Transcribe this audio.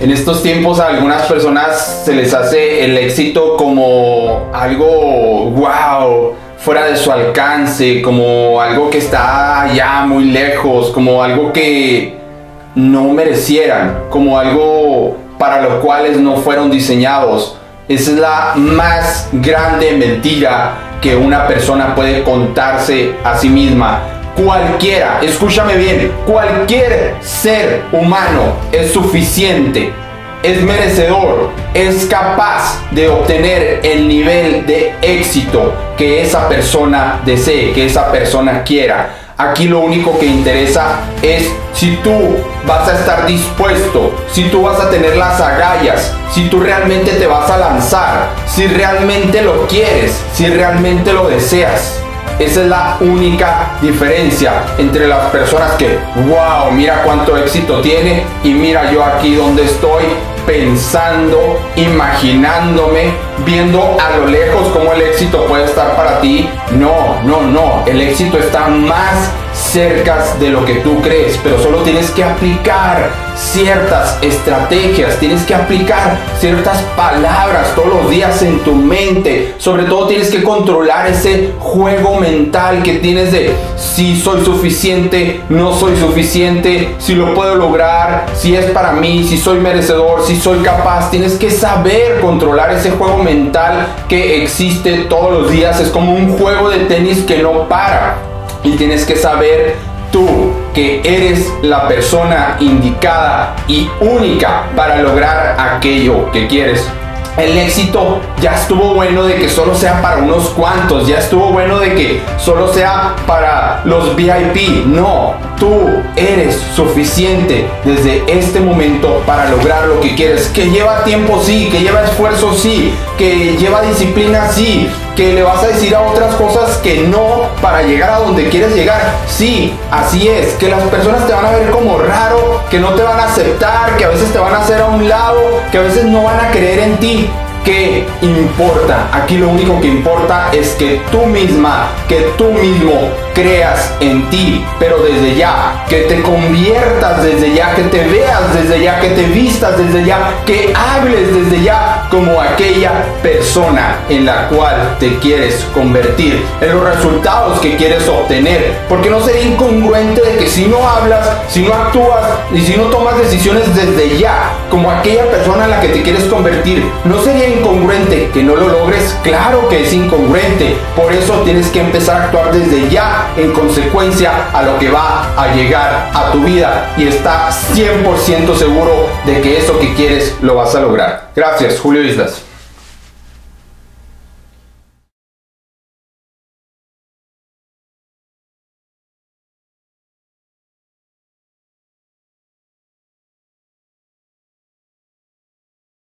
En estos tiempos a algunas personas se les hace el éxito como algo wow, fuera de su alcance, como algo que está ya muy lejos, como algo que no merecieran, como algo para lo cuales no fueron diseñados. Esa es la más grande mentira que una persona puede contarse a sí misma cualquiera, escúchame bien, cualquier ser humano es suficiente, es merecedor, es capaz de obtener el nivel de éxito que esa persona desee, que esa persona quiera. Aquí lo único que interesa es si tú vas a estar dispuesto, si tú vas a tener las agallas, si tú realmente te vas a lanzar, si realmente lo quieres, si realmente lo deseas. Esa es la única diferencia entre las personas que, wow, mira cuánto éxito tiene y mira yo aquí donde estoy pensando, imaginándome, viendo a lo lejos cómo el éxito puede estar para ti. No, no, no, el éxito está más cerca de lo que tú crees, pero solo tienes que aplicar ciertas estrategias, tienes que aplicar ciertas palabras todos los días en tu mente. Sobre todo tienes que controlar ese juego mental que tienes de si soy suficiente, no soy suficiente, si lo puedo lograr, si es para mí, si soy merecedor, si soy capaz. Tienes que saber controlar ese juego mental que existe todos los días. Es como un juego de tenis que no para. Y tienes que saber tú que eres la persona indicada y única para lograr aquello que quieres. El éxito ya estuvo bueno de que solo sea para unos cuantos, ya estuvo bueno de que solo sea para los VIP. No, tú eres suficiente desde este momento para lograr lo que quieres. Que lleva tiempo, sí, que lleva esfuerzo, sí, que lleva disciplina, sí, que le vas a decir a otras cosas que no para llegar a donde quieres llegar. Sí, así es, que las personas te van a ver como raro, que no te van a aceptar, que a veces te van a hacer a un lado, que a veces no van a creer en ti. ¿Qué importa? Aquí lo único que importa es que tú misma, que tú mismo creas en ti, pero desde ya, que te conviertas desde ya, que te veas desde ya, que te vistas desde ya, que hables desde ya como aquella persona en la cual te quieres convertir, en los resultados que quieres obtener, porque no sería incongruente de que si no hablas, si no actúas y si no tomas decisiones desde ya, como aquella persona en la que te quieres convertir, no sería incongruente que no lo logres, claro que es incongruente, por eso tienes que empezar a actuar desde ya en consecuencia a lo que va a llegar a tu vida y está 100% seguro de que eso que quieres lo vas a lograr. Gracias, Julio Islas.